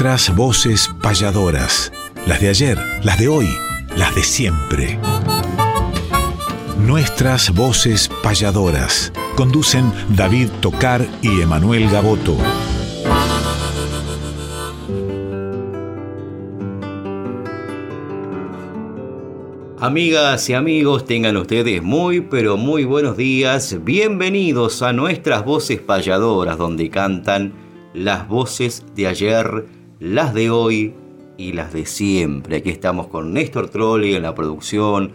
Nuestras voces payadoras, las de ayer, las de hoy, las de siempre. Nuestras voces payadoras. Conducen David Tocar y Emanuel Gaboto. Amigas y amigos, tengan ustedes muy pero muy buenos días. Bienvenidos a nuestras voces payadoras donde cantan las voces de ayer, las de hoy y las de siempre. Aquí estamos con Néstor Trolli en la producción,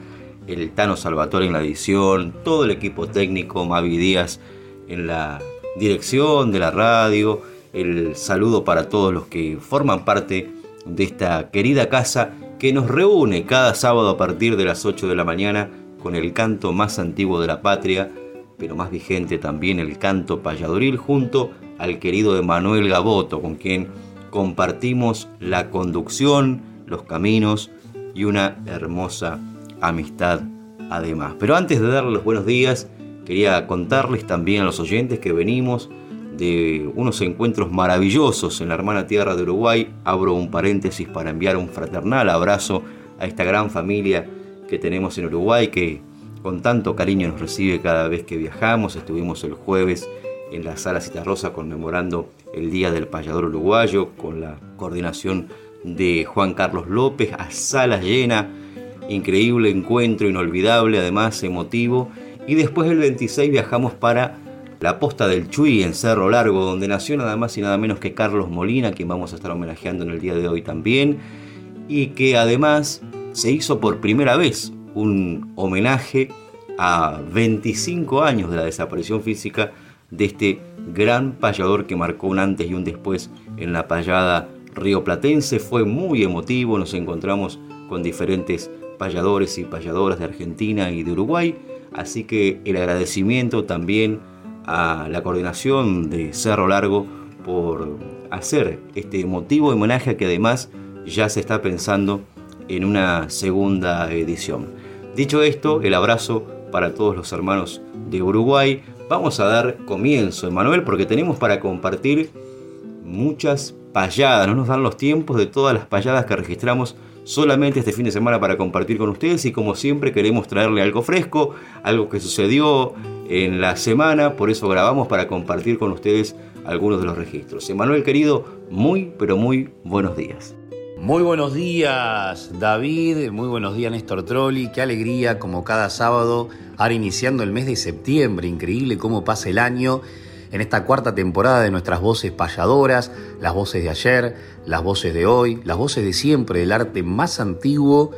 el Tano Salvatore en la edición, todo el equipo técnico, Mavi Díaz en la dirección de la radio. El saludo para todos los que forman parte de esta querida casa que nos reúne cada sábado a partir de las 8 de la mañana con el canto más antiguo de la patria, pero más vigente también el canto payadoril junto al querido Emanuel Gaboto, con quien compartimos la conducción, los caminos y una hermosa amistad además. Pero antes de darles los buenos días, quería contarles también a los oyentes que venimos de unos encuentros maravillosos en la hermana tierra de Uruguay. Abro un paréntesis para enviar un fraternal abrazo a esta gran familia que tenemos en Uruguay que con tanto cariño nos recibe cada vez que viajamos. Estuvimos el jueves en la sala Citarrosa conmemorando el Día del Payador Uruguayo con la coordinación de Juan Carlos López a sala llena. Increíble encuentro, inolvidable, además emotivo. Y después el 26 viajamos para la posta del Chuy en Cerro Largo, donde nació nada más y nada menos que Carlos Molina, quien vamos a estar homenajeando en el día de hoy también, y que además se hizo por primera vez un homenaje a 25 años de la desaparición física de este gran payador que marcó un antes y un después en la payada rioplatense. Fue muy emotivo, nos encontramos con diferentes payadores y payadoras de Argentina y de Uruguay, así que el agradecimiento también a la coordinación de Cerro Largo por hacer este emotivo homenaje que además ya se está pensando en una segunda edición. Dicho esto, el abrazo para todos los hermanos de Uruguay. Vamos a dar comienzo, Emanuel, porque tenemos para compartir muchas payadas. No nos dan los tiempos de todas las payadas que registramos solamente este fin de semana para compartir con ustedes y como siempre queremos traerle algo fresco, algo que sucedió en la semana, por eso grabamos para compartir con ustedes algunos de los registros. Emanuel querido, muy pero muy buenos días. Muy buenos días David, muy buenos días Néstor Trolli, qué alegría como cada sábado, ahora iniciando el mes de septiembre, increíble cómo pasa el año en esta cuarta temporada de nuestras voces payadoras, las voces de ayer, las voces de hoy, las voces de siempre, del arte más antiguo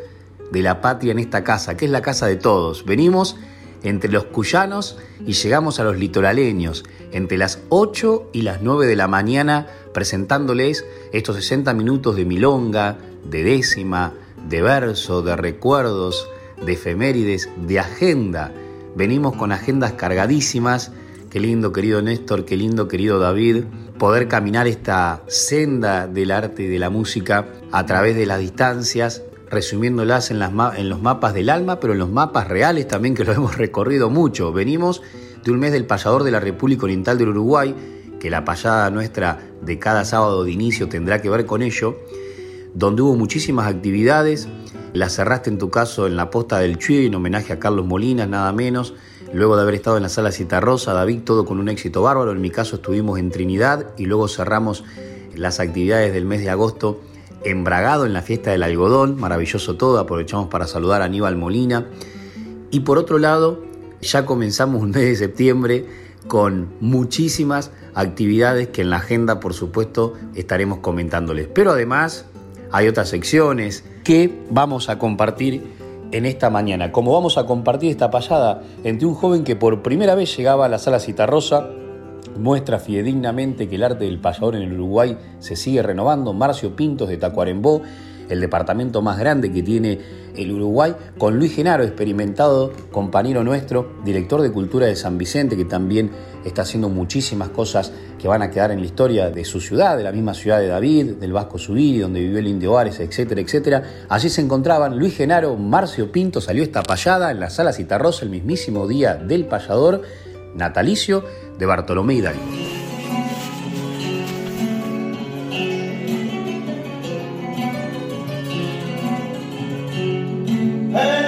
de la patria en esta casa, que es la casa de todos. Venimos entre los cuyanos y llegamos a los litoraleños, entre las 8 y las 9 de la mañana, presentándoles estos 60 minutos de milonga, de décima, de verso, de recuerdos, de efemérides, de agenda. Venimos con agendas cargadísimas Qué lindo, querido Néstor, qué lindo, querido David, poder caminar esta senda del arte y de la música a través de las distancias, resumiéndolas en, los mapas del alma, pero en los mapas reales también que lo hemos recorrido mucho. Venimos de un mes del payador de la República Oriental del Uruguay, que la payada nuestra de cada sábado de inicio tendrá que ver con ello, donde hubo muchísimas actividades. La cerraste en tu caso en la posta del Chuy, en homenaje a Carlos Molinas, nada menos Luego de haber estado en la sala Citarrosa, David, todo con un éxito bárbaro. En mi caso estuvimos en Trinidad y luego cerramos las actividades del mes de agosto en Bragado, en la fiesta del algodón. Maravilloso todo. Aprovechamos para saludar a Aníbal Molina. Y por otro lado, ya comenzamos un mes de septiembre con muchísimas actividades que en la agenda, por supuesto, estaremos comentándoles. Pero además hay otras secciones que vamos a compartir en esta mañana, como vamos a compartir esta payada entre un joven que por primera vez llegaba a la sala Citarrosa, muestra fidedignamente que el arte del payador en el Uruguay se sigue renovando, Marcio Pintos de Tacuarembó, el departamento más grande que tiene el Uruguay, con Luis Genaro, experimentado compañero nuestro, director de Cultura de San Vicente, que también está haciendo muchísimas cosas que van a quedar en la historia de su ciudad, de la misma ciudad de David, del Vasco Subiri, donde vivió el Indio Ares, etcétera, etcétera. Allí se encontraban Luis Genaro, Marcio Pinto, salió esta payada en la sala Citarrosa el mismísimo día del payador natalicio de Bartolomé Hidalgo. Hey!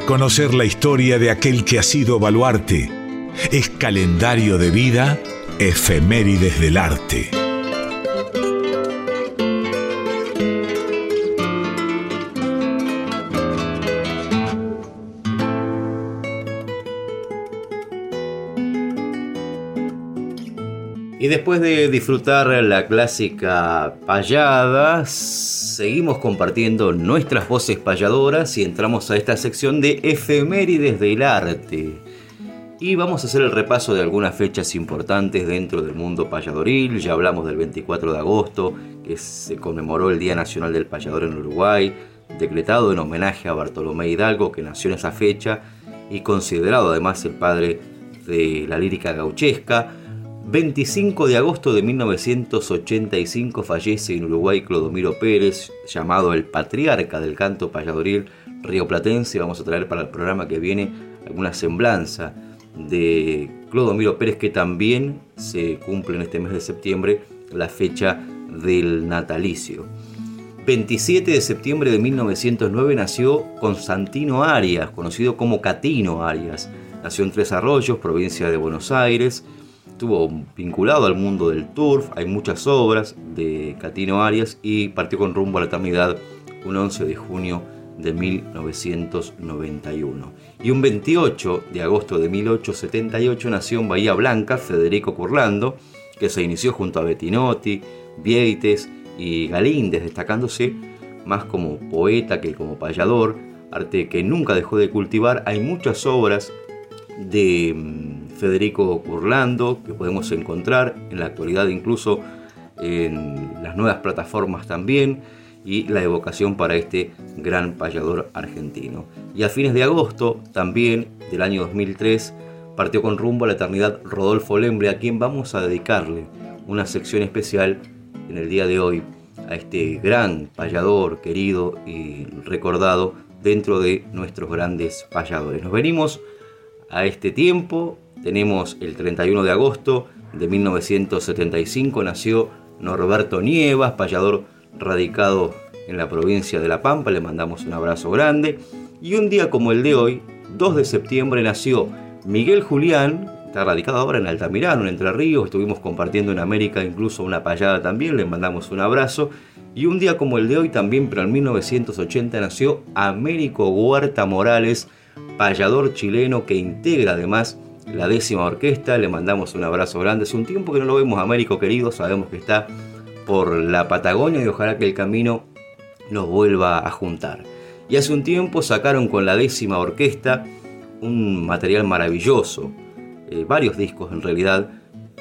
Conocer la historia de aquel que ha sido baluarte. Es calendario de vida, efemérides del arte. Y después de disfrutar la clásica payada, seguimos compartiendo nuestras voces payadoras y entramos a esta sección de efemérides del arte. Y vamos a hacer el repaso de algunas fechas importantes dentro del mundo payadoril. Ya hablamos del 24 de agosto, que se conmemoró el Día Nacional del Payador en Uruguay, decretado en homenaje a Bartolomé Hidalgo, que nació en esa fecha y considerado además el padre de la lírica gauchesca. 25 de agosto de 1985 fallece en Uruguay Clodomiro Pérez, llamado el patriarca del canto payadoril rioplatense. Vamos a traer para el programa que viene alguna semblanza de Clodomiro Pérez, que también se cumple en este mes de septiembre la fecha del natalicio. 27 de septiembre de 1909 nació Constantino Arias, conocido como Catino Arias. Nació en Tres Arroyos, provincia de Buenos Aires estuvo vinculado al mundo del turf, hay muchas obras de Catino Arias y partió con rumbo a la eternidad un 11 de junio de 1991. Y un 28 de agosto de 1878 nació en Bahía Blanca Federico Curlando, que se inició junto a Bettinotti, Vieites y Galíndez, destacándose más como poeta que como payador, arte que nunca dejó de cultivar. Hay muchas obras de mm, Federico Curlando, que podemos encontrar en la actualidad incluso en las nuevas plataformas también, y la evocación para este gran payador argentino. Y a fines de agosto, también del año 2003, partió con rumbo a la eternidad Rodolfo Lembre, a quien vamos a dedicarle una sección especial en el día de hoy, a este gran payador querido y recordado dentro de nuestros grandes payadores. Nos venimos a este tiempo tenemos el 31 de agosto de 1975, nació Norberto Nievas, payador radicado en la provincia de La Pampa, le mandamos un abrazo grande. Y un día como el de hoy, 2 de septiembre, nació Miguel Julián, está radicado ahora en Altamirano, en Entre Ríos, estuvimos compartiendo en América incluso una payada también, le mandamos un abrazo. Y un día como el de hoy también, pero en 1980, nació Américo Huerta Morales, payador chileno que integra además la décima orquesta. Le mandamos un abrazo grande. Es un tiempo que no lo vemos, Américo querido. Sabemos que está por la Patagonia y ojalá que el camino nos vuelva a juntar. Y hace un tiempo sacaron con la décima orquesta un material maravilloso, eh, varios discos en realidad,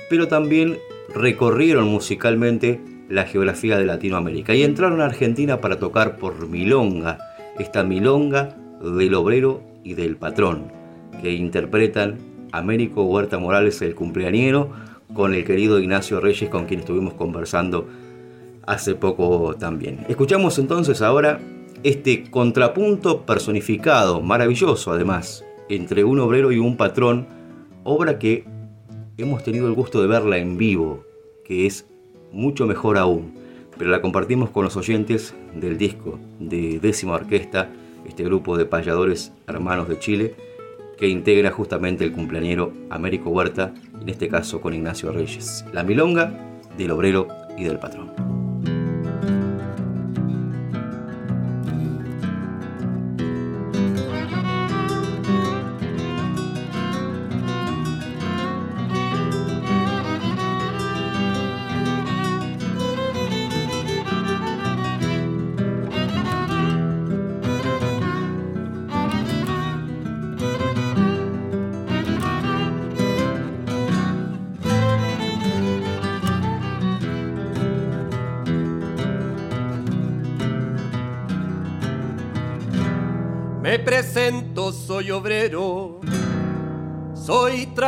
pero también recorrieron musicalmente la geografía de Latinoamérica y entraron a Argentina para tocar por Milonga, esta Milonga del obrero y del patrón, que interpretan Américo Huerta Morales, el cumpleañero, con el querido Ignacio Reyes, con quien estuvimos conversando hace poco también. Escuchamos entonces ahora este contrapunto personificado, maravilloso además, entre un obrero y un patrón, obra que hemos tenido el gusto de verla en vivo, que es mucho mejor aún, pero la compartimos con los oyentes del disco de décima orquesta, este grupo de payadores hermanos de Chile, que integra justamente el cumpleañero Américo Huerta, en este caso con Ignacio Reyes. La milonga del obrero y del patrón.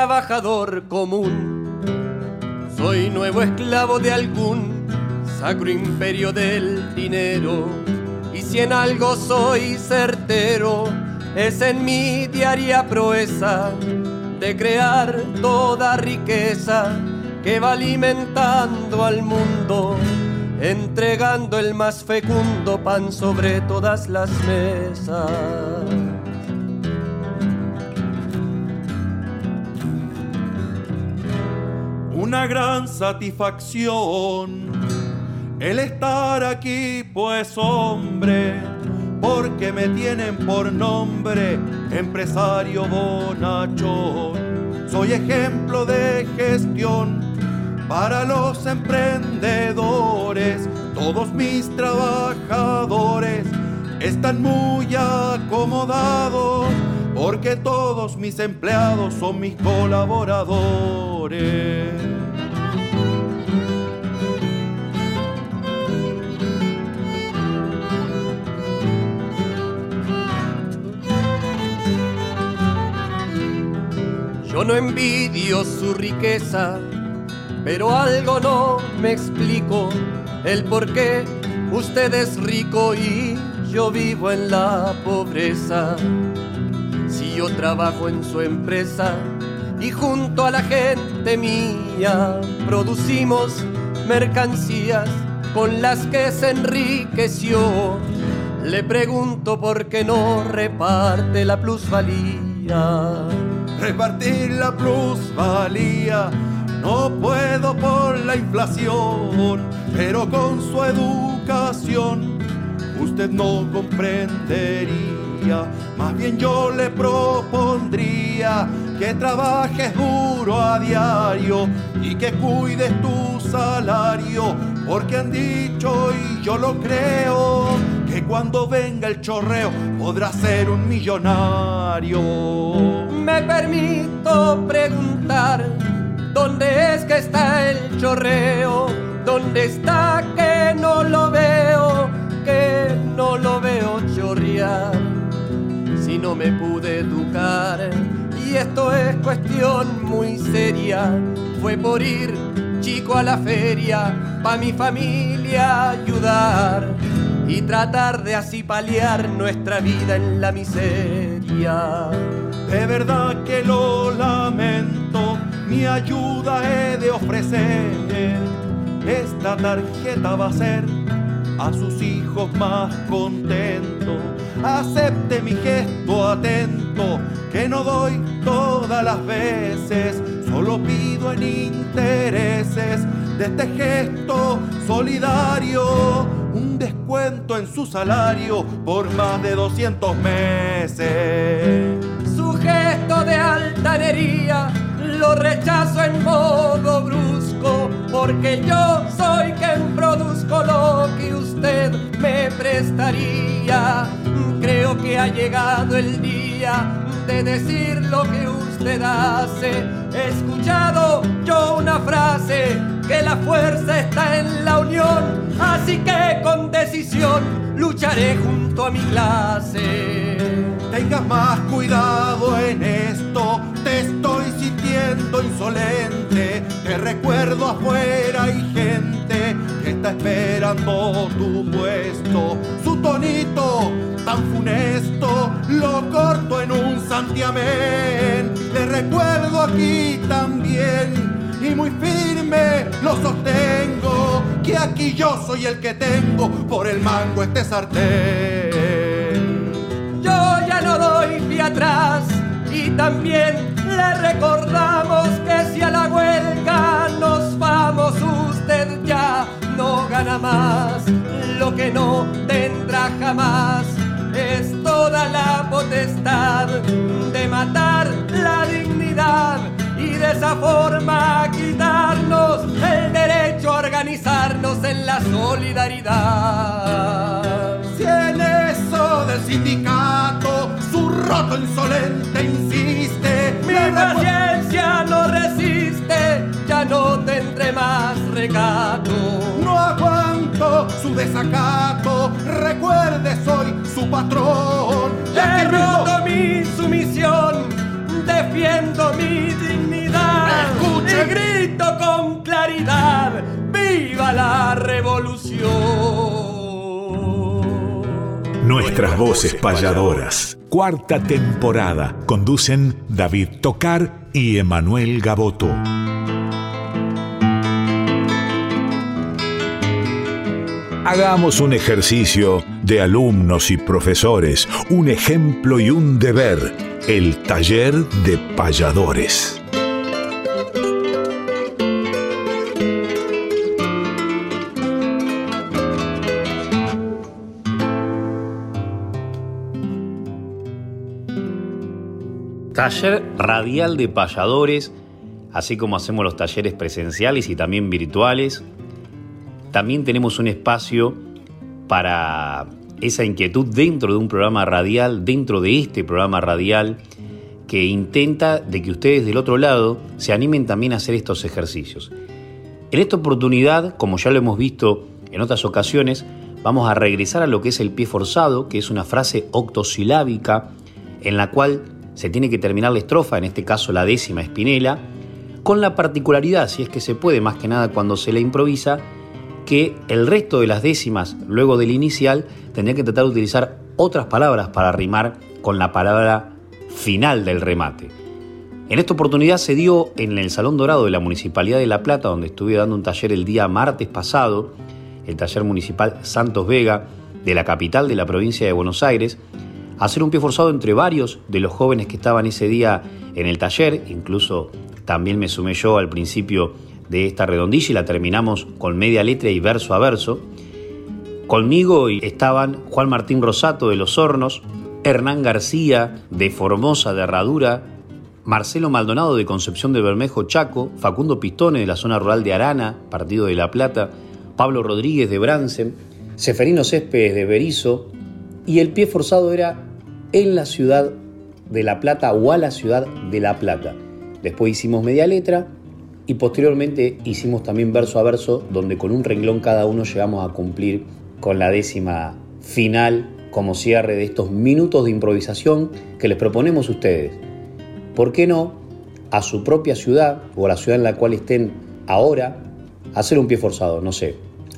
Trabajador común, soy nuevo esclavo de algún sacro imperio del dinero. Y si en algo soy certero, es en mi diaria proeza de crear toda riqueza que va alimentando al mundo, entregando el más fecundo pan sobre todas las mesas. Una gran satisfacción el estar aquí, pues hombre, porque me tienen por nombre empresario bonachón. Soy ejemplo de gestión para los emprendedores. Todos mis trabajadores están muy acomodados porque todos mis empleados son mis colaboradores. Yo no envidio su riqueza, pero algo no me explico el por qué usted es rico y yo vivo en la pobreza. Si yo trabajo en su empresa y junto a la gente mía producimos mercancías con las que se enriqueció, le pregunto por qué no reparte la plusvalía repartir la plusvalía. No puedo por la inflación, pero con su educación usted no comprendería. Más bien yo le propondría que trabajes duro a diario y que cuides tu salario, porque han dicho y yo lo creo que cuando venga el chorreo podrá ser un millonario. Me permito preguntar, ¿dónde es que está el chorreo? ¿Dónde está que no lo veo? Que no lo veo chorrear. Si no me pude educar, y esto es cuestión muy seria, fue por ir chico a la feria, pa' mi familia ayudar y tratar de así paliar nuestra vida en la miseria. De verdad que lo lamento, mi ayuda he de ofrecer. Esta tarjeta va a ser a sus hijos más contentos. Acepte mi gesto atento, que no doy todas las veces, solo pido en intereses de este gesto solidario un descuento en su salario por más de 200 meses. Su gesto de altanería lo rechazo en modo brusco, porque yo soy quien produzco lo que usted me prestaría. Creo que ha llegado el día de decir lo que usted hace. He escuchado yo una frase que la fuerza está en la unión, así que con decisión lucharé junto a mi clase. Tengas más cuidado en esto, te estoy sintiendo insolente, te recuerdo afuera hay gente que está esperando tu puesto, su tonito tan funesto lo corto en un santiamén, te recuerdo aquí también y muy firme lo sostengo, que aquí yo soy el que tengo por el mango este sartén. Yo ya no doy pie atrás y también le recordamos que si a la huelga ya no gana más, lo que no tendrá jamás es toda la potestad de matar la dignidad y de esa forma quitarnos el derecho a organizarnos en la solidaridad. Si en eso del sindicato su roto insolente insiste, mi paciencia no resiste, ya no tendré más recato. No aguanto su desacato, recuerde soy su patrón. He roto mi sumisión defiendo mi dignidad Escuche. y grito con claridad, ¡viva la revolución! Nuestras voces payadoras. Cuarta temporada. Conducen David Tocar y Emanuel Gaboto. Hagamos un ejercicio de alumnos y profesores, un ejemplo y un deber, el taller de payadores. Taller radial de payadores así como hacemos los talleres presenciales y también virtuales, también tenemos un espacio para esa inquietud dentro de un programa radial, dentro de este programa radial, que intenta de que ustedes del otro lado se animen también a hacer estos ejercicios. En esta oportunidad, como ya lo hemos visto en otras ocasiones, vamos a regresar a lo que es el pie forzado, que es una frase octosilábica en la cual se tiene que terminar la estrofa, en este caso la décima espinela, con la particularidad, si es que se puede más que nada cuando se la improvisa, que el resto de las décimas luego del inicial tendría que tratar de utilizar otras palabras para rimar con la palabra final del remate. En esta oportunidad se dio en el Salón Dorado de la Municipalidad de La Plata, donde estuve dando un taller el día martes pasado, el taller municipal Santos Vega de la capital de la provincia de Buenos Aires, hacer un pie forzado entre varios de los jóvenes que estaban ese día en el taller, incluso también me sumé yo al principio de esta redondilla y la terminamos con media letra y verso a verso. Conmigo estaban Juan Martín Rosato de Los Hornos, Hernán García de Formosa de Herradura, Marcelo Maldonado de Concepción de Bermejo Chaco, Facundo Pistone de la zona rural de Arana, Partido de La Plata, Pablo Rodríguez de Bransen, Seferino Céspedes de Berizo, y el pie forzado era en la ciudad de La Plata o a la ciudad de La Plata. Después hicimos media letra y posteriormente hicimos también verso a verso, donde con un renglón cada uno llegamos a cumplir con la décima final como cierre de estos minutos de improvisación que les proponemos a ustedes. ¿Por qué no a su propia ciudad o a la ciudad en la cual estén ahora hacer un pie forzado? No sé,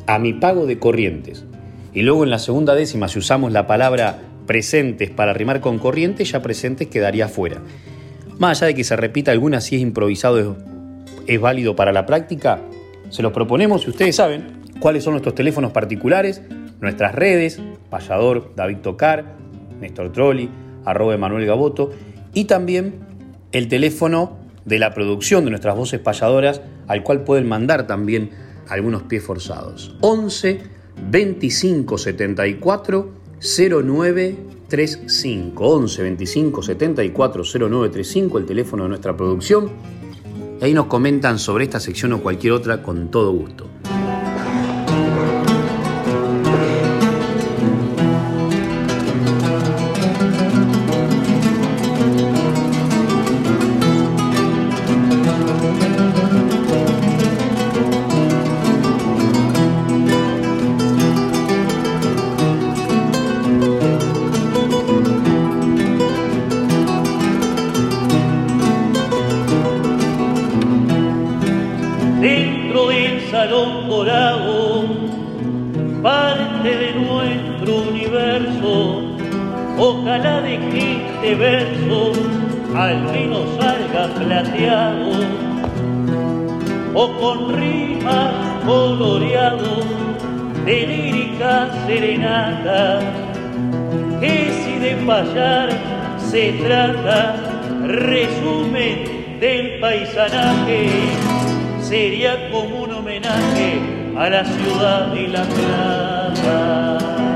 a mi pago de corrientes. Y luego en la segunda décima, si usamos la palabra presentes para rimar con corrientes, ya presentes quedaría fuera. Más allá de que se repita alguna, si es improvisado es, válido para la práctica, se los proponemos y ustedes saben cuáles son nuestros teléfonos particulares, nuestras redes, Payador, David Tocar, Néstor Trolli, arroba Manuel Gaboto y también el teléfono de la producción de nuestras voces payadoras al cual pueden mandar también algunos pies forzados. 11 25 74 0935 11 25 74 0935 el teléfono de nuestra producción. Y ahí nos comentan sobre esta sección o cualquier otra con todo gusto. Trata, resumen del paisanaje, sería como un homenaje a la ciudad de La Plata.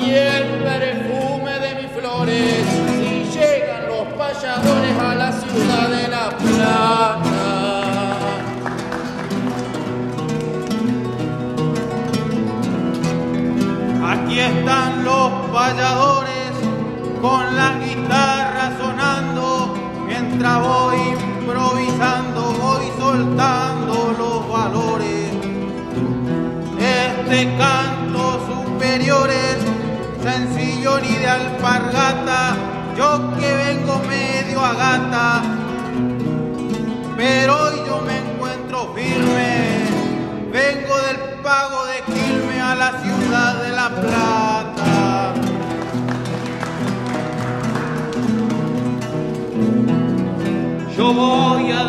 Y el perfume de mis flores. Si llegan los payadores a la ciudad de La Plata. Aquí están los payadores con la guitarra sonando, mientras voy improvisando, voy soltando los valores. Este canto sencillo ni de alpargata, yo que vengo medio a gata, pero hoy yo me encuentro firme, vengo del pago de Quilme a la ciudad de La Plata. Yo voy a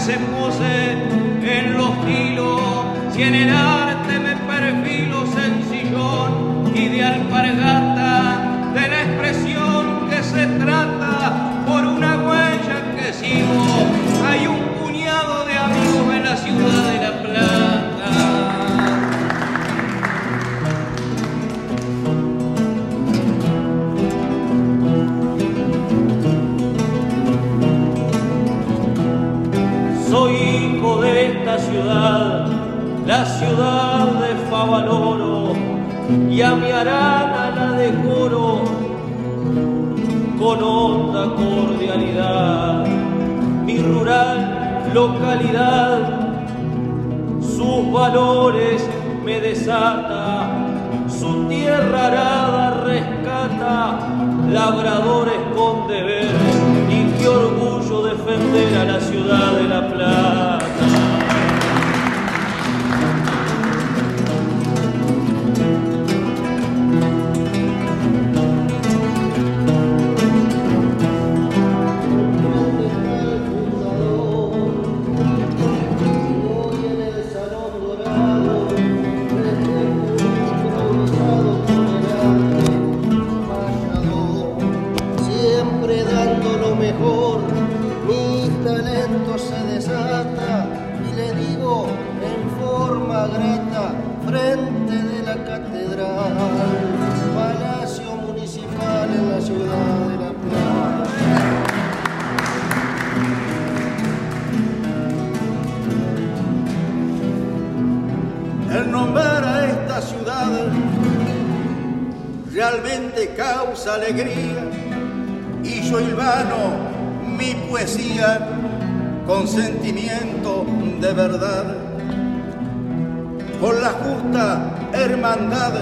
se pose en los hilos. Si en el arte me perfilo sencillón y de alpargata, ciudad de Favaloro, y a mi arana la decoro con honda cordialidad. Mi rural localidad, sus valores me desata, su tierra arada rescata, labradores con deber, y qué orgullo defender a la ciudad de La Plata. Talento se desata y le digo en forma grata, frente de la catedral, Palacio Municipal en la ciudad de La Plata. El nombrar a esta ciudad realmente causa alegría y yo hilvano mi poesía con sentimiento de verdad. Por la justa hermandad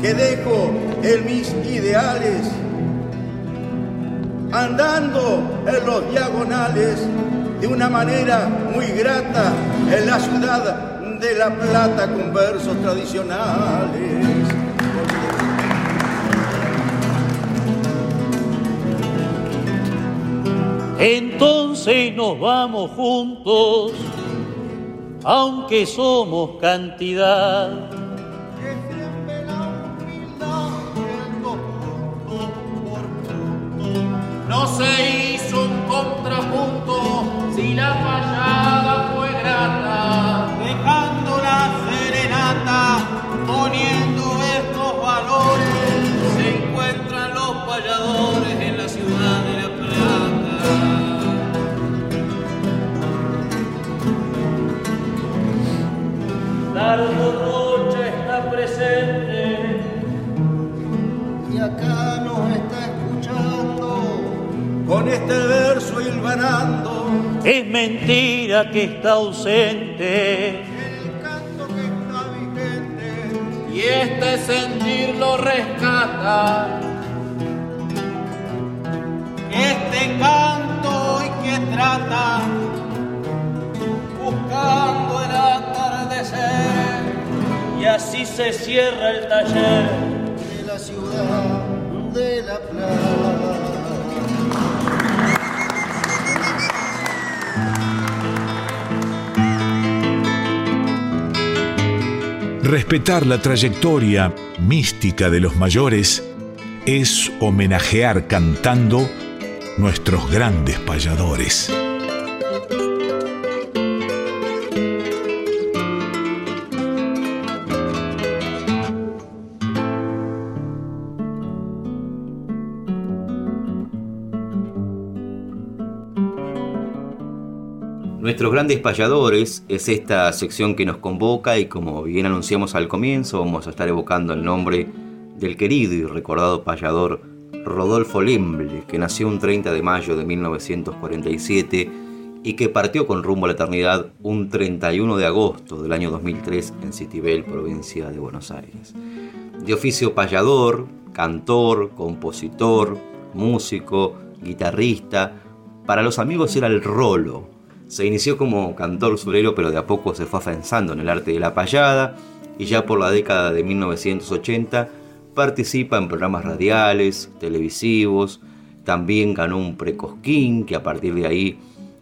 que dejo en mis ideales, andando en los diagonales de una manera muy grata en la ciudad de La Plata con versos tradicionales. Entonces nos vamos juntos, aunque somos cantidad. Que siempre la humildad yendo punto por punto. No se Es mentira que está ausente. el canto que está vigente. Y este sentir lo rescata. Este canto hoy que trata, buscando así se cierra el taller. de la ciudad de La Plata. Respetar la trayectoria mística de los mayores es homenajear cantando nuestros grandes payadores. Nuestros grandes payadores es esta sección que nos convoca y como bien anunciamos al comienzo vamos a estar evocando el nombre del querido y recordado payador Rodolfo Lemble, que nació un 30 de mayo de 1947 y que partió con rumbo a la eternidad un 31 de agosto del año 2003 en Citibel, provincia de Buenos Aires. De oficio payador, cantor, compositor, músico, guitarrista, para los amigos era el rolo, se inició como cantor surero, pero de a poco se fue afianzando en el arte de la payada y ya por la década de 1980 participa en programas radiales, televisivos, también ganó un precosquín que a partir de ahí,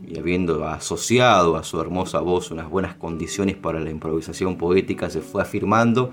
y habiendo asociado a su hermosa voz unas buenas condiciones para la improvisación poética, se fue afirmando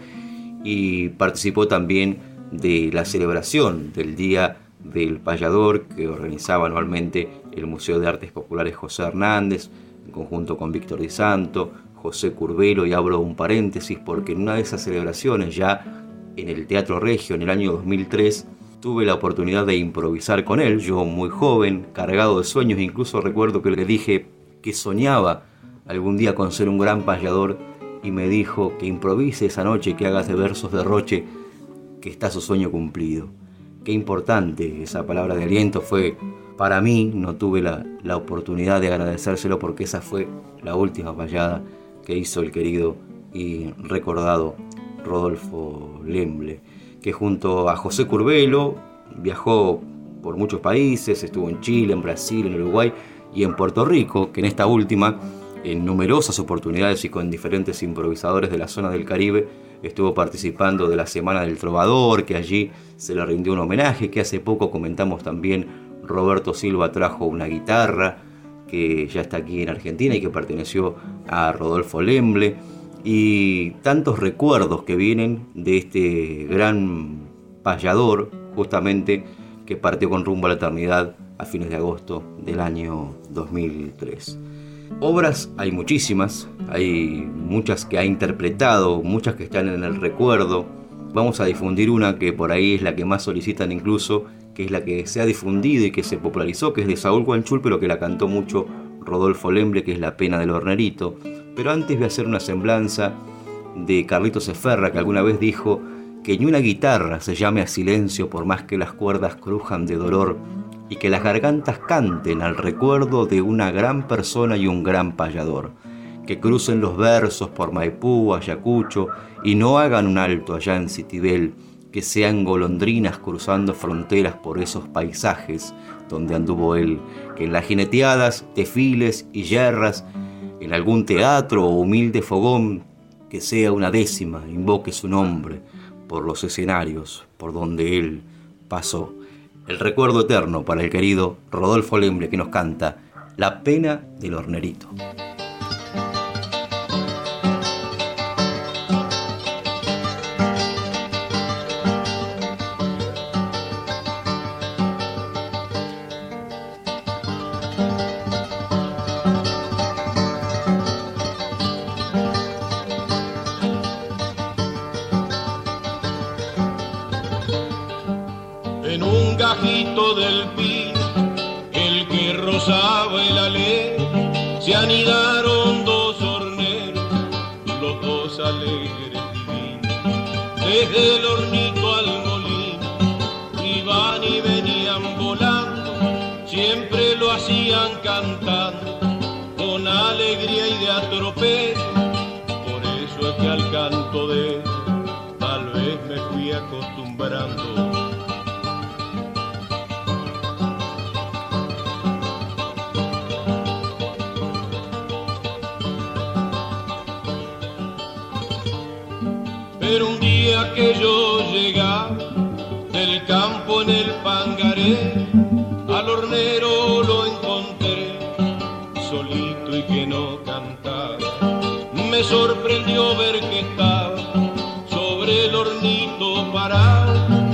y participó también de la celebración del Día del Payador que organizaba anualmente el Museo de Artes Populares José Hernández, en conjunto con Víctor Di Santo, José Curvelo, y abro un paréntesis porque en una de esas celebraciones, ya en el Teatro Regio en el año 2003, tuve la oportunidad de improvisar con él, yo muy joven, cargado de sueños, incluso recuerdo que le dije que soñaba algún día con ser un gran payador y me dijo que improvise esa noche, que hagas de versos de Roche, que está su sueño cumplido. Qué importante esa palabra de aliento fue para mí. No tuve la, oportunidad de agradecérselo porque esa fue la última payada que hizo el querido y recordado Rodolfo Lemble, que junto a José Curvelo viajó por muchos países, estuvo en Chile, en Brasil, en Uruguay y en Puerto Rico, que en esta última, en numerosas oportunidades y con diferentes improvisadores de la zona del Caribe, estuvo participando de la Semana del Trovador, que allí se le rindió un homenaje, que hace poco comentamos también Roberto Silva trajo una guitarra que ya está aquí en Argentina y que perteneció a Rodolfo Lemble y tantos recuerdos que vienen de este gran payador justamente que partió con rumbo a la eternidad a fines de agosto del año 2003. Obras hay muchísimas, hay muchas que ha interpretado, muchas que están en el recuerdo. Vamos a difundir una que por ahí es la que más solicitan incluso, que es la que se ha difundido y que se popularizó, que es de Saúl Guanchul, pero que la cantó mucho Rodolfo Lembre, que es La pena del hornerito. Pero antes voy a hacer una semblanza de Carlitos Eferra, que alguna vez dijo que ni una guitarra se llame a silencio por más que las cuerdas crujan de dolor y que las gargantas canten al recuerdo de una gran persona y un gran payador, que crucen los versos por Maipú, Ayacucho y no hagan un alto allá en Citibel, que sean golondrinas cruzando fronteras por esos paisajes donde anduvo él, que en las jineteadas, desfiles y yerras, en algún teatro o humilde fogón, que sea una décima, invoque su nombre por los escenarios por donde él pasó. El recuerdo eterno para el querido Rodolfo Lembre que nos canta La pena del hornerito. y que no cantaba. Me sorprendió ver que estaba sobre el hornito parado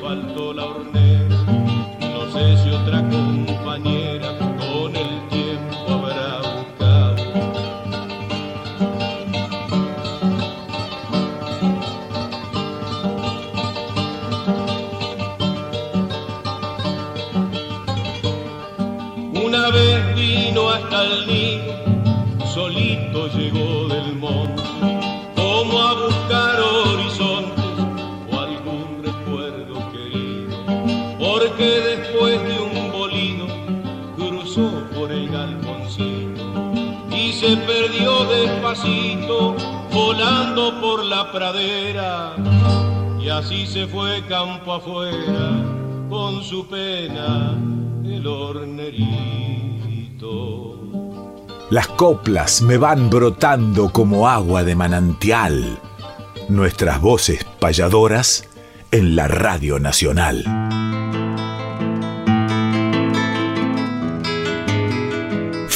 faltó la hornera. No sé si otra compañera con el tiempo habrá buscado. Una vez vino hasta el nido, solito llegó del monte, volando por la pradera, y así se fue campo afuera con su pena el hornerito. Las coplas me van brotando como agua de manantial. Nuestras voces payadoras en la Radio Nacional.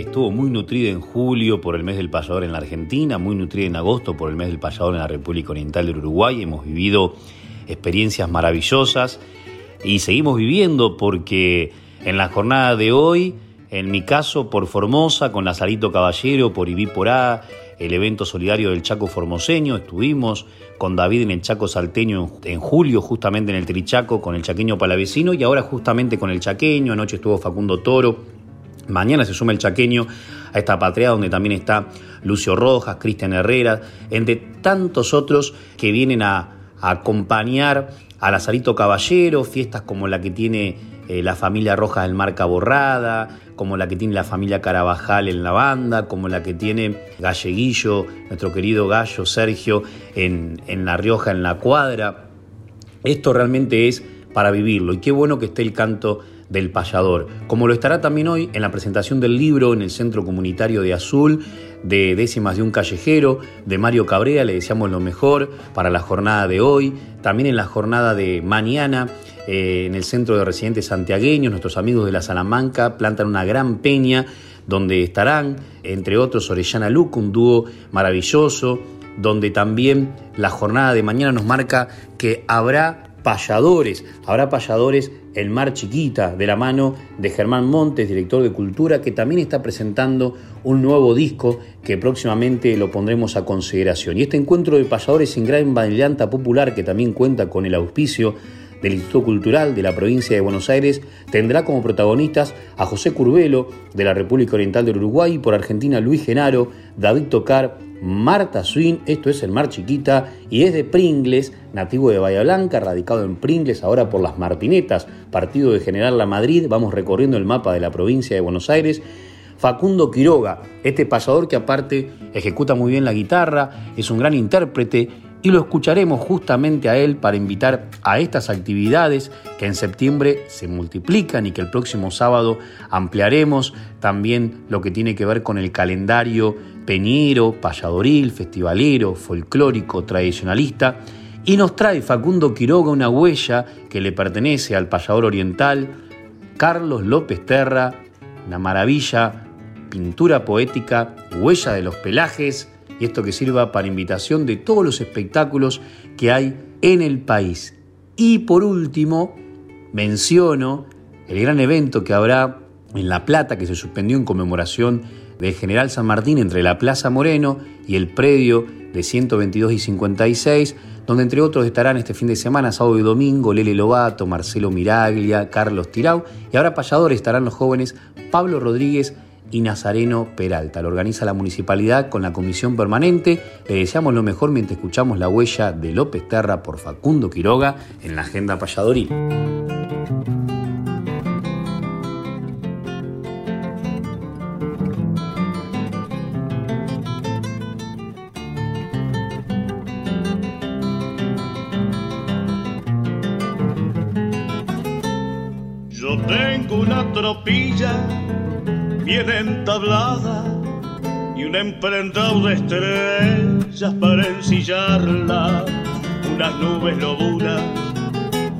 estuvo muy nutrida en julio por el mes del payador en la Argentina, muy nutrida en agosto por el mes del payador en la República Oriental del Uruguay. Hemos vivido experiencias maravillosas y seguimos viviendo porque en la jornada de hoy, en mi caso por Formosa, con Lazarito Caballero, por Ibí Porá, el evento solidario del Chaco Formoseño, estuvimos con David en el Chaco Salteño en, en julio, justamente en el Trichaco, con el chaqueño palavecino y ahora justamente con el chaqueño, anoche estuvo Facundo Toro, Mañana se suma el chaqueño a esta patria donde también está Lucio Rojas, Cristian Herrera, entre tantos otros que vienen a, acompañar a Lazarito Caballero, fiestas como la que tiene eh, la familia Rojas del Marca Borrada, como la que tiene la familia Carabajal en la banda, como la que tiene Galleguillo, nuestro querido Gallo Sergio en, en La Rioja, en la cuadra. Esto realmente es para vivirlo y qué bueno que esté el canto del payador, como lo estará también hoy en la presentación del libro en el Centro Comunitario de Azul de Décimas de un Callejero, de Mario Cabrera, le deseamos lo mejor para la jornada de hoy, también en la jornada de mañana, eh, en el Centro de Residentes Santiagueños, nuestros amigos de la Salamanca plantan una gran peña donde estarán, entre otros, Orellana Luco, un dúo maravilloso, donde también la jornada de mañana nos marca que habrá payadores, habrá payadores el Mar Chiquita, de la mano de Germán Montes, director de Cultura, que también está presentando un nuevo disco que próximamente lo pondremos a consideración. Y este encuentro de payadores en gran variante popular, que también cuenta con el auspicio del Instituto Cultural de la provincia de Buenos Aires, tendrá como protagonistas a José Curbelo, de la República Oriental del Uruguay, y por Argentina Luis Genaro, David Tocar, Marta Swin, esto es el Mar Chiquita, y es de Pringles, nativo de Bahía Blanca, radicado en Pringles, ahora por las Martinetas, partido de General La Madrid, vamos recorriendo el mapa de la provincia de Buenos Aires. Facundo Quiroga, este pasador que aparte ejecuta muy bien la guitarra, es un gran intérprete y lo escucharemos justamente a él para invitar a estas actividades que en septiembre se multiplican y que el próximo sábado ampliaremos también lo que tiene que ver con el calendario peñero, payadoril, festivalero, folclórico, tradicionalista. Y nos trae Facundo Quiroga una huella que le pertenece al payador oriental, Carlos López Terra, una maravilla, pintura poética, huella de los pelajes, y esto que sirva para invitación de todos los espectáculos que hay en el país. Y por último, menciono el gran evento que habrá en La Plata, que se suspendió en conmemoración del General San Martín entre la Plaza Moreno y el predio de 122 y 56, donde entre otros estarán este fin de semana, sábado y domingo, Lele Lobato, Marcelo Miraglia, Carlos Tirau, y ahora payadores estarán los jóvenes Pablo Rodríguez y Nazareno Peralta. Lo organiza la municipalidad con la comisión permanente. Le deseamos lo mejor mientras escuchamos la huella de López Terra por Facundo Quiroga en la agenda payadoril. Entablada y un emprendedor de estrellas para ensillarla, unas nubes loburas,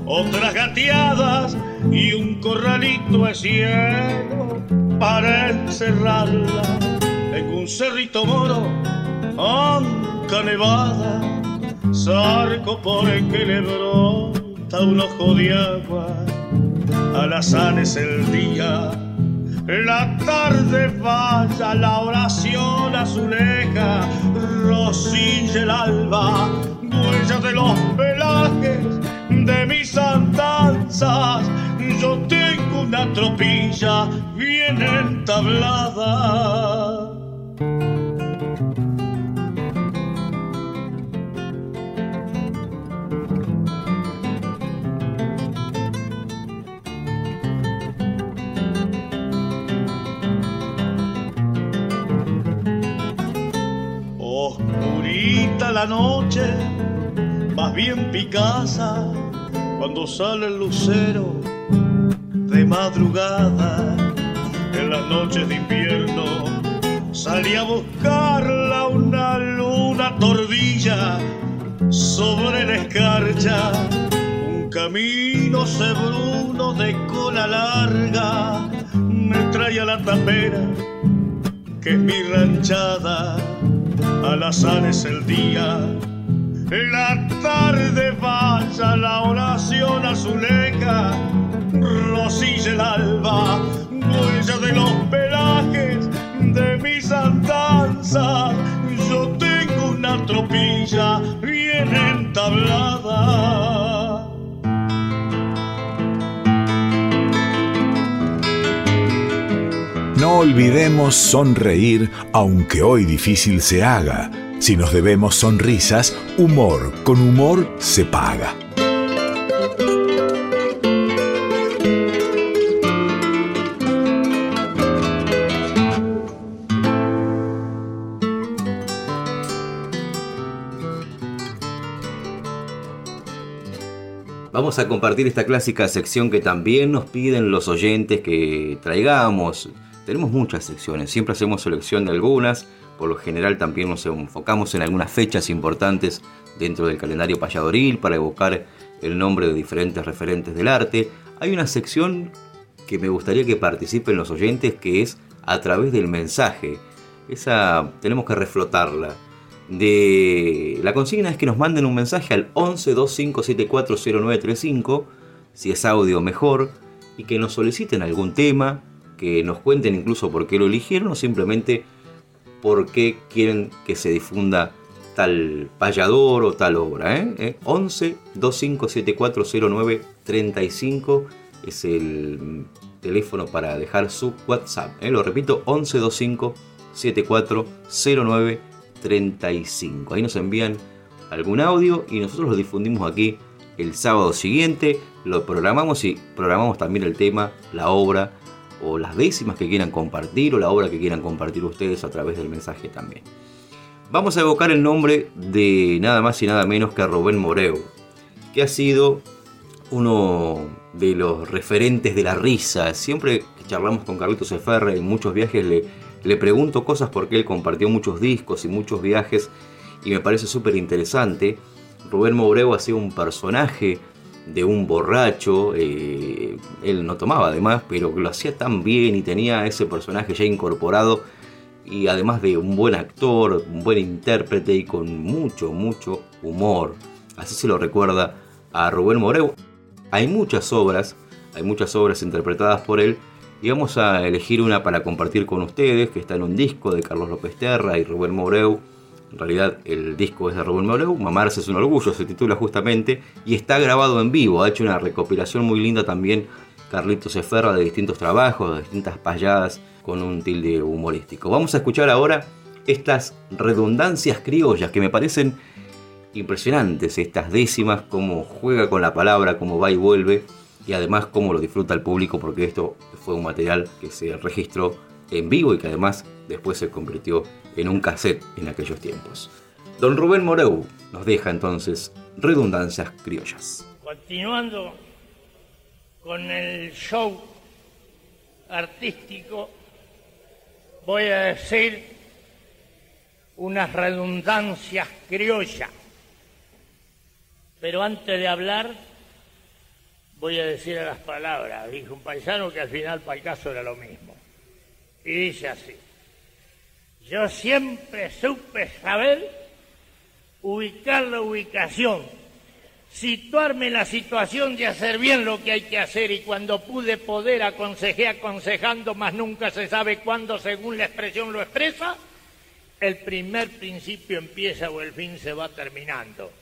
otras gateadas y un corralito de cielo para encerrarla. Tengo un cerrito moro, anca nevada, zarco por el que le brota un ojo de agua, alazán es el día la tarde vaya la oración azuleja, rosilla el alba, huella de los pelajes de mis andanzas. Yo tengo una tropilla bien entablada. La noche, más bien picasa, cuando sale el lucero de madrugada. En las noches de invierno salí a buscarla una luna tordilla sobre la escarcha. Un camino cebruno de cola larga me trae a la tapera que es mi ranchada alazán es el día. La tarde vaya la oración azuleja, rosilla el alba, huella de los pelajes de mis andanzas. Yo tengo una tropilla bien entablada. No olvidemos sonreír, aunque hoy difícil se haga. Si nos debemos sonrisas, humor con humor se paga. Vamos a compartir esta clásica sección que también nos piden los oyentes que traigamos. Tenemos muchas secciones, siempre hacemos selección de algunas, por lo general también nos enfocamos en algunas fechas importantes dentro del calendario payadoril para evocar el nombre de diferentes referentes del arte. Hay una sección que me gustaría que participen los oyentes que es a través del mensaje. Esa tenemos que reflotarla. La consigna es que nos manden un mensaje al 11 25740935, si es audio mejor, y que nos soliciten algún tema, que nos cuenten incluso por qué lo eligieron o simplemente por qué quieren que se difunda tal payador o tal obra. ¿eh? ¿Eh? 11 25740935 es el teléfono para dejar su WhatsApp. ¿eh? Lo repito, 11 25740935. Ahí nos envían algún audio y nosotros lo difundimos aquí el sábado siguiente. Lo programamos y programamos también el tema, la obra o las décimas que quieran compartir o la obra que quieran compartir ustedes a través del mensaje también. Vamos a evocar el nombre de nada más y nada menos que Rubén Moreu, que ha sido uno de los referentes de la risa. Siempre que charlamos con Carlitos Eferre en muchos viajes le, le pregunto cosas porque él compartió muchos discos y muchos viajes y me parece súper interesante. Rubén Moreu ha sido un personaje de un borracho. Eh, él no tomaba además, pero lo hacía tan bien y tenía ese personaje ya incorporado. Y además de un buen actor, un buen intérprete y con mucho, mucho humor. Así se lo recuerda a Rubén Moreu. Hay muchas obras, hay muchas obras interpretadas por él. Y vamos a elegir una para compartir con ustedes, que está en un disco de Carlos López Terra y Rubén Moreu en realidad el disco es de Rubén Moreu, Mamarse es un orgullo, se titula justamente, y está grabado en vivo. Ha hecho una recopilación muy linda también Carlitos Eferra de distintos trabajos, de distintas payadas con un tilde humorístico. Vamos a escuchar ahora estas redundancias criollas que me parecen impresionantes, estas décimas, cómo juega con la palabra, cómo va y vuelve, y además cómo lo disfruta el público, porque esto fue un material que se registró en vivo y que además después se convirtió en un cassette en aquellos tiempos. Don Rubén Moreu nos deja entonces redundancias criollas. Continuando con el show artístico, voy a decir unas redundancias criollas. Pero antes de hablar, voy a decir a las palabras. Dijo un paisano que al final para el caso era lo mismo. Y dice así. Yo siempre supe saber ubicar la ubicación, situarme en la situación de hacer bien lo que hay que hacer y cuando pude poder aconsejé aconsejando, mas nunca se sabe cuándo según la expresión lo expresa, el primer principio empieza o el fin se va terminando.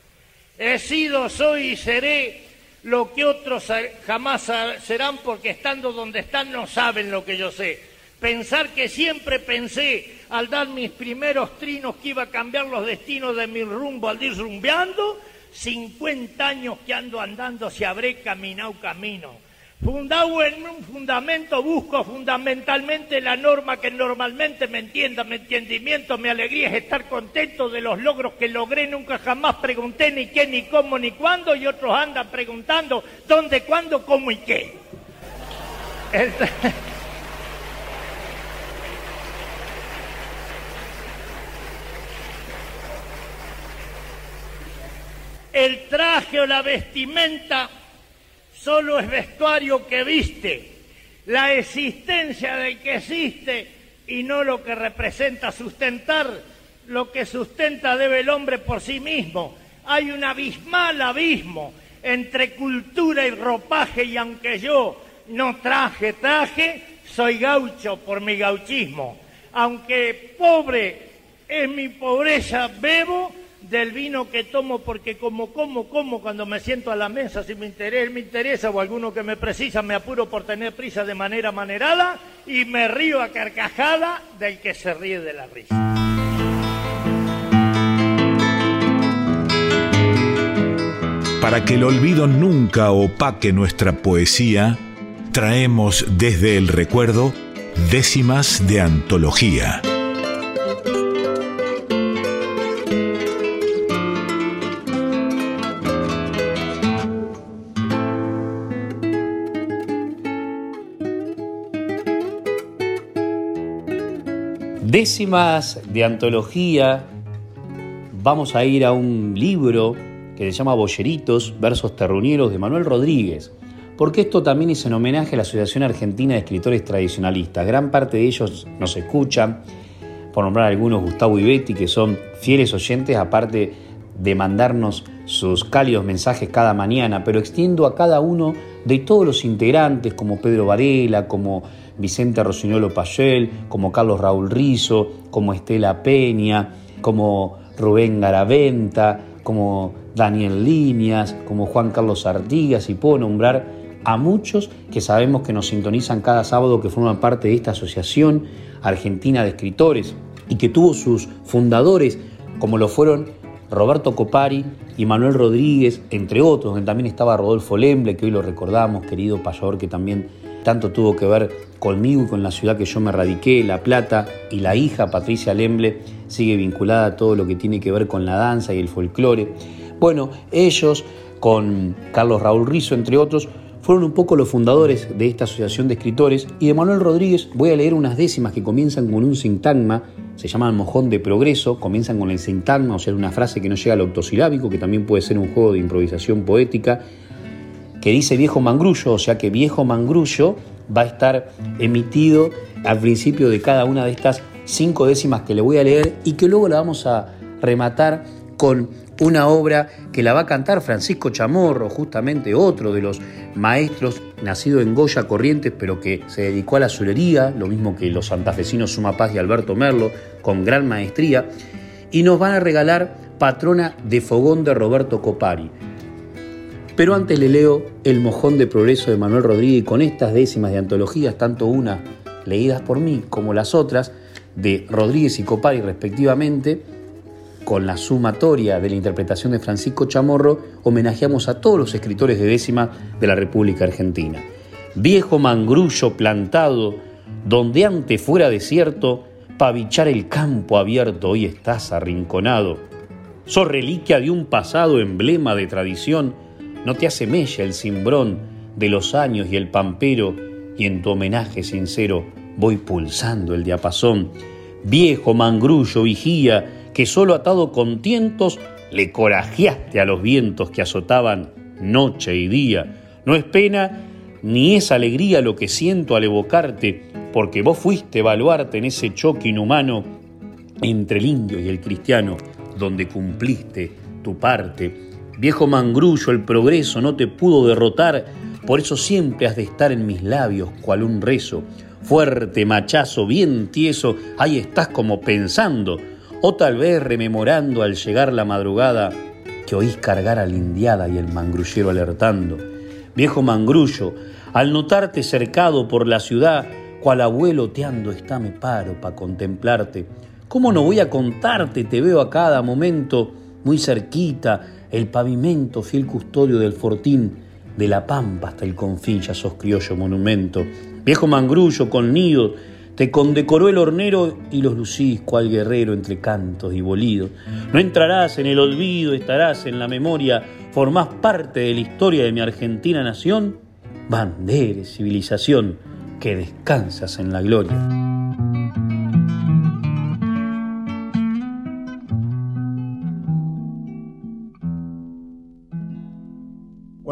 He sido, soy y seré lo que otros jamás serán porque estando donde están no saben lo que yo sé pensar que siempre pensé al dar mis primeros trinos que iba a cambiar los destinos de mi rumbo al ir rumbeando, 50 años que ando andando si habré caminado camino. Fundado en un fundamento, busco fundamentalmente la norma que normalmente me entienda, mi entendimiento, mi alegría es estar contento de los logros que logré, nunca jamás pregunté ni qué, ni cómo, ni cuándo, y otros andan preguntando dónde, cuándo, cómo y qué. traje o la vestimenta solo es vestuario que viste, la existencia del que existe y no lo que representa sustentar. Lo que sustenta debe el hombre por sí mismo. Hay un abismal abismo entre cultura y ropaje y aunque yo no traje traje, soy gaucho por mi gauchismo. Aunque pobre en mi pobreza bebo, del vino que tomo porque como, como, como cuando me siento a la mesa, si me interesa, me interesa o alguno que me precisa, me apuro por tener prisa de manera manerada y me río a carcajada del que se ríe de la risa. Para que el olvido nunca opaque nuestra poesía, traemos desde el recuerdo décimas de antología. Décimas de antología, vamos a ir a un libro que se llama Bolleritos, versos terruñeros de Manuel Rodríguez, porque esto también es en homenaje a la Asociación Argentina de Escritores Tradicionalistas. Gran parte de ellos nos escuchan, por nombrar algunos, Gustavo y que son fieles oyentes, aparte de mandarnos sus cálidos mensajes cada mañana, pero extiendo a cada uno de todos los integrantes, como Pedro Varela, como Vicente Rosignolo Payel, como Carlos Raúl Rizo, como Estela Peña, como Rubén Garaventa, como Daniel Líneas, como Juan Carlos Artigas, y puedo nombrar a muchos que sabemos que nos sintonizan cada sábado, que forman parte de esta Asociación Argentina de Escritores y que tuvo sus fundadores, como lo fueron Roberto Copari y Manuel Rodríguez, entre otros, que también estaba Rodolfo Lemble, que hoy lo recordamos, querido payador que también tanto tuvo que ver conmigo y con la ciudad que yo me radiqué, La Plata, y la hija Patricia Lemble sigue vinculada a todo lo que tiene que ver con la danza y el folclore. Bueno, ellos, con Carlos Raúl Rizo, entre otros, fueron un poco los fundadores de esta asociación de escritores y de Manuel Rodríguez voy a leer unas décimas que comienzan con un sintagma, se llama el mojón de progreso, comienzan con el sintagma, o sea, una frase que no llega al octosilábico, que también puede ser un juego de improvisación poética, que dice Viejo Mangrullo, o sea que Viejo Mangrullo va a estar emitido al principio de cada una de estas cinco décimas que le voy a leer y que luego la vamos a rematar con una obra que la va a cantar Francisco Chamorro, justamente otro de los maestros, nacido en Goya Corrientes, pero que se dedicó a la azulería, lo mismo que los santafesinos Suma Paz y Alberto Merlo, con gran maestría, y nos van a regalar Patrona de Fogón de Roberto Copari. Pero antes le leo El Mojón de Progreso de Manuel Rodríguez con estas décimas de antologías, tanto una leídas por mí como las otras, de Rodríguez y Copari respectivamente, con la sumatoria de la interpretación de Francisco Chamorro, homenajeamos a todos los escritores de décima de la República Argentina. Viejo mangrullo plantado, donde antes fuera desierto, pa' bichar el campo abierto, hoy estás arrinconado. Sos reliquia de un pasado emblema de tradición, no te hace mella el cimbrón de los años y el pampero, y en tu homenaje sincero voy pulsando el diapasón. Viejo mangrullo vigía, que solo atado con tientos le corajeaste a los vientos que azotaban noche y día. No es pena ni es alegría lo que siento al evocarte, porque vos fuiste baluarte en ese choque inhumano entre el indio y el cristiano, donde cumpliste tu parte. Viejo mangrullo, el progreso no te pudo derrotar, por eso siempre has de estar en mis labios, cual un rezo. Fuerte, machazo, bien tieso, ahí estás como pensando, o tal vez rememorando al llegar la madrugada que oís cargar a indiada y el mangrullero alertando. Viejo mangrullo, al notarte cercado por la ciudad, cual abuelo teando está me paro para contemplarte. ¿Cómo no voy a contarte? Te veo a cada momento muy cerquita, el pavimento fiel custodio del fortín, de la pampa hasta el confín ya sos criollo monumento. Viejo mangrullo con nido, te condecoró el hornero y los lucís cual guerrero entre cantos y bolidos. No entrarás en el olvido, estarás en la memoria, formás parte de la historia de mi Argentina nación, bandera, civilización, que descansas en la gloria.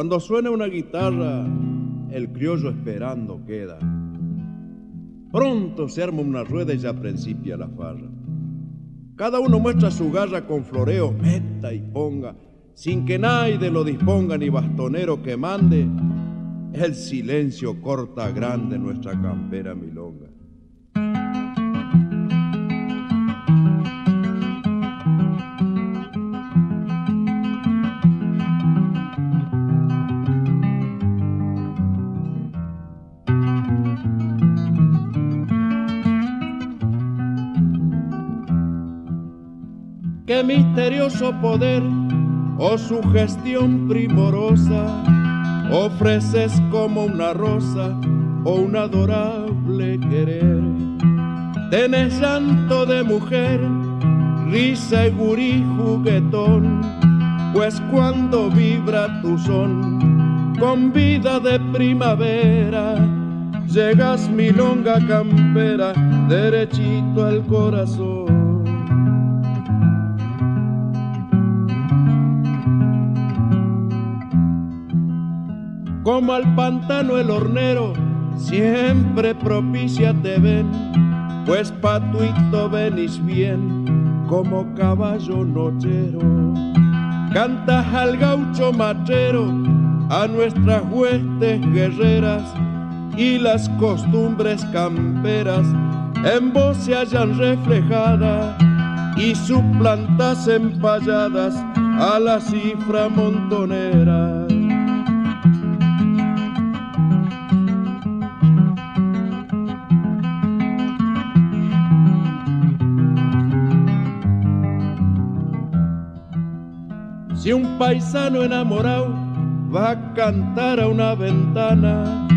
Cuando suena una guitarra, el criollo esperando queda. Pronto se arma una rueda y ya principia la farra. Cada uno muestra su garra con floreo, meta y ponga, sin que nadie lo disponga ni bastonero que mande. El silencio corta grande nuestra campera milonga. Misterioso poder o su gestión primorosa ofreces como una rosa o un adorable querer. Tenés llanto de mujer, risa y gurí juguetón, pues cuando vibra tu son con vida de primavera, llegas milonga campera derechito al corazón. Como al pantano el hornero, siempre propicia te ven, pues patuito venís bien, como caballo nochero. Cantas al gaucho machero, a nuestras huestes guerreras, y las costumbres camperas en vos se hallan reflejadas, y suplantas empalladas a la cifra montonera. Un paisano enamorado va a cantar a una ventana,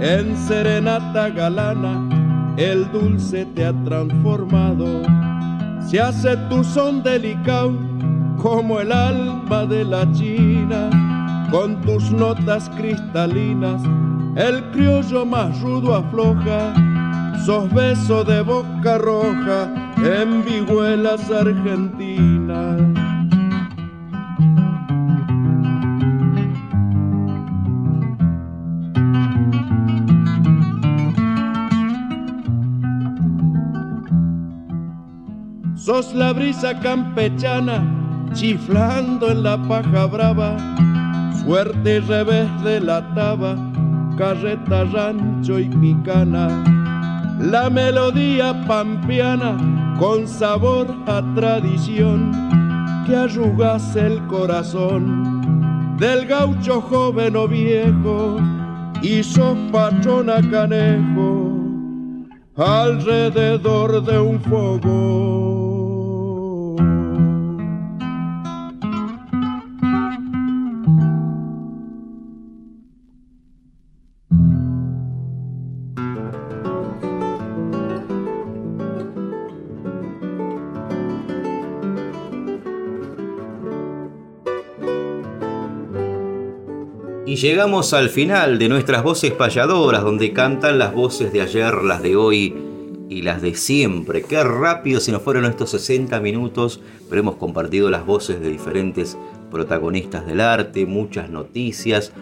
en serenata galana, el dulce te ha transformado. Se hace tu son delicado como el alma de la china, con tus notas cristalinas, el criollo más rudo afloja, sos beso de boca roja en vihuelas argentinas. Sos la brisa campechana, chiflando en la paja brava, suerte y revés de la taba, carreta, rancho y picana. La melodía pampeana con sabor a tradición que arrugas el corazón del gaucho joven o viejo y sos patrona canejo alrededor de un fuego. Llegamos al final de nuestras voces payadoras, donde cantan las voces de ayer, las de hoy y las de siempre. Qué rápido se nos fueron estos 60 minutos, pero hemos compartido las voces de diferentes protagonistas del arte, muchas noticias,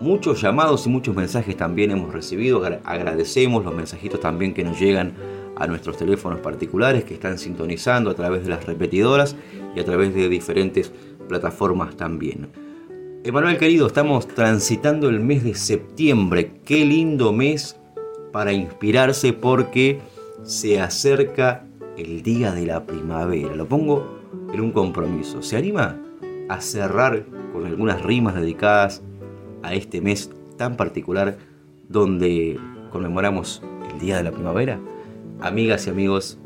muchos llamados y muchos mensajes también hemos recibido. Agradecemos los mensajitos también que nos llegan a nuestros teléfonos particulares que están sintonizando a través de las repetidoras y a través de diferentes plataformas también. Emanuel querido, estamos transitando el mes de septiembre. Qué lindo mes para inspirarse porque se acerca el día de la primavera. Lo pongo en un compromiso. ¿Se anima a cerrar con algunas rimas dedicadas a este mes tan particular donde conmemoramos el día de la primavera? Amigas y amigos,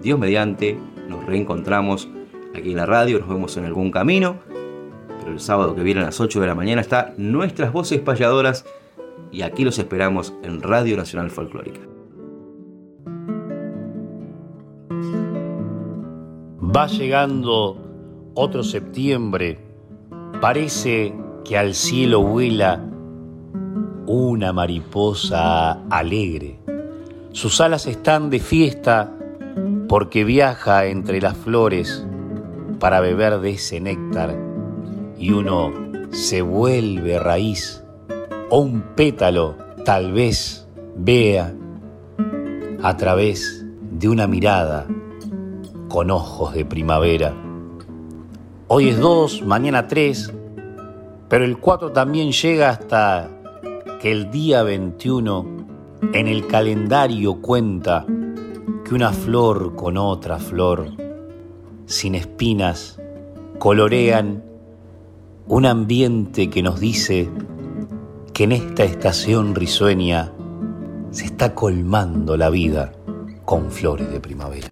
Dios mediante, nos reencontramos aquí en la radio, nos vemos en algún camino pero el sábado que viene a las 8 de la mañana está Nuestras Voces Payadoras y aquí los esperamos en Radio Nacional Folclórica. Va llegando otro septiembre, parece que al cielo vuela una mariposa alegre. Sus alas están de fiesta porque viaja entre las flores para beber de ese néctar y uno se vuelve raíz o un pétalo tal vez vea a través de una mirada con ojos de primavera. Hoy es dos, mañana tres, pero el cuatro también llega hasta que el día 21 en el calendario cuenta que una flor con otra flor, sin espinas, colorean un ambiente que nos dice que en esta estación risueña se está colmando la vida con flores de primavera.